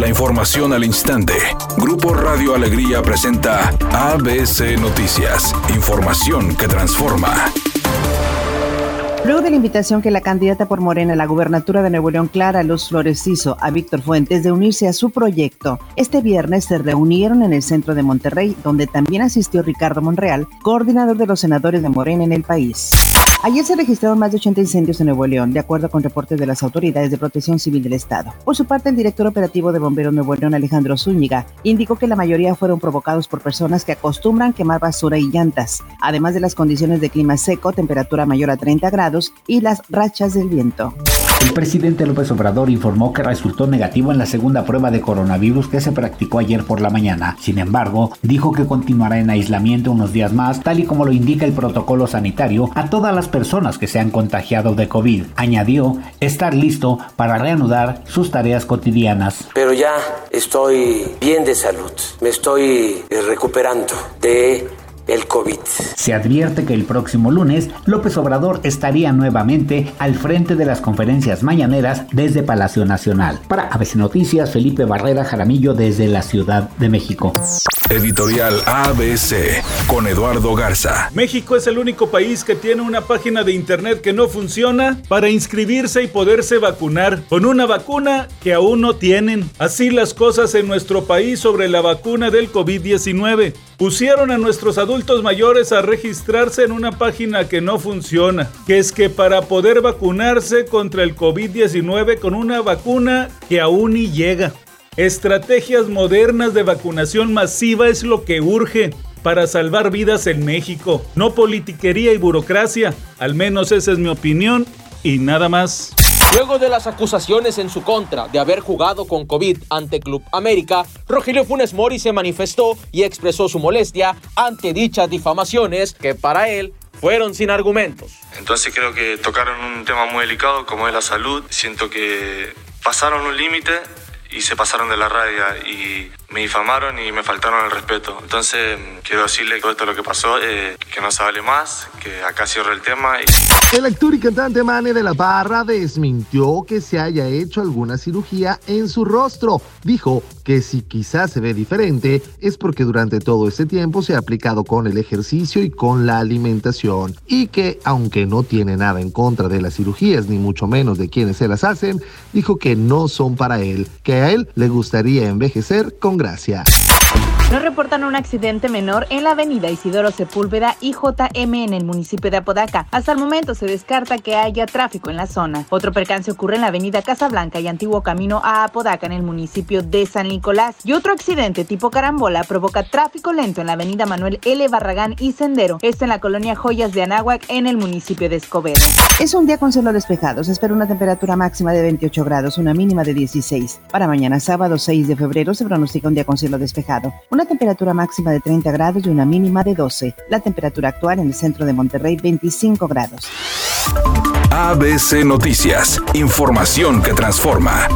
La información al instante. Grupo Radio Alegría presenta ABC Noticias. Información que transforma. Luego de la invitación que la candidata por Morena a la gubernatura de Nuevo León, Clara Luz Flores, hizo a Víctor Fuentes de unirse a su proyecto, este viernes se reunieron en el centro de Monterrey, donde también asistió Ricardo Monreal, coordinador de los senadores de Morena en el país. Ayer se registraron más de 80 incendios en Nuevo León, de acuerdo con reportes de las autoridades de protección civil del Estado. Por su parte, el director operativo de Bomberos Nuevo León, Alejandro Zúñiga, indicó que la mayoría fueron provocados por personas que acostumbran quemar basura y llantas, además de las condiciones de clima seco, temperatura mayor a 30 grados y las rachas del viento. El presidente López Obrador informó que resultó negativo en la segunda prueba de coronavirus que se practicó ayer por la mañana. Sin embargo, dijo que continuará en aislamiento unos días más, tal y como lo indica el protocolo sanitario a todas las personas que se han contagiado de COVID. Añadió estar listo para reanudar sus tareas cotidianas. Pero ya estoy bien de salud, me estoy recuperando de el COVID. Se advierte que el próximo lunes López Obrador estaría nuevamente al frente de las conferencias mañaneras desde Palacio Nacional. Para ABC Noticias, Felipe Barrera Jaramillo desde la Ciudad de México. Editorial ABC con Eduardo Garza. México es el único país que tiene una página de internet que no funciona para inscribirse y poderse vacunar con una vacuna que aún no tienen. Así las cosas en nuestro país sobre la vacuna del COVID-19. Pusieron a nuestros adultos mayores a registrarse en una página que no funciona, que es que para poder vacunarse contra el COVID-19 con una vacuna que aún ni llega. Estrategias modernas de vacunación masiva es lo que urge para salvar vidas en México, no politiquería y burocracia, al menos esa es mi opinión y nada más. Luego de las acusaciones en su contra de haber jugado con COVID ante Club América, Rogelio Funes Mori se manifestó y expresó su molestia ante dichas difamaciones que para él fueron sin argumentos. Entonces creo que tocaron un tema muy delicado como es la salud. Siento que pasaron un límite y se pasaron de la raya y me difamaron y me faltaron el respeto. Entonces, quiero decirle que todo esto lo que pasó, eh, que no se vale más, que acá cierro el tema. El actor y cantante Mane de la Barra desmintió que se haya hecho alguna cirugía en su rostro. Dijo que si quizás se ve diferente es porque durante todo ese tiempo se ha aplicado con el ejercicio y con la alimentación. Y que, aunque no tiene nada en contra de las cirugías, ni mucho menos de quienes se las hacen, dijo que no son para él, que a él le gustaría envejecer con gracia. No reportan un accidente menor en la avenida Isidoro Sepúlveda y JM en el municipio de Apodaca. Hasta el momento se descarta que haya tráfico en la zona. Otro percance ocurre en la avenida Casablanca y antiguo camino a Apodaca en el municipio de San Nicolás. Y otro accidente tipo carambola provoca tráfico lento en la avenida Manuel L. Barragán y Sendero. Esto en la colonia Joyas de Anáhuac en el municipio de Escobedo. Es un día con cielo despejado. Se espera una temperatura máxima de 28 grados, una mínima de 16. Para mañana sábado 6 de febrero se pronostica un día con cielo despejado. Una temperatura máxima de 30 grados y una mínima de 12. La temperatura actual en el centro de Monterrey 25 grados. ABC Noticias, información que transforma.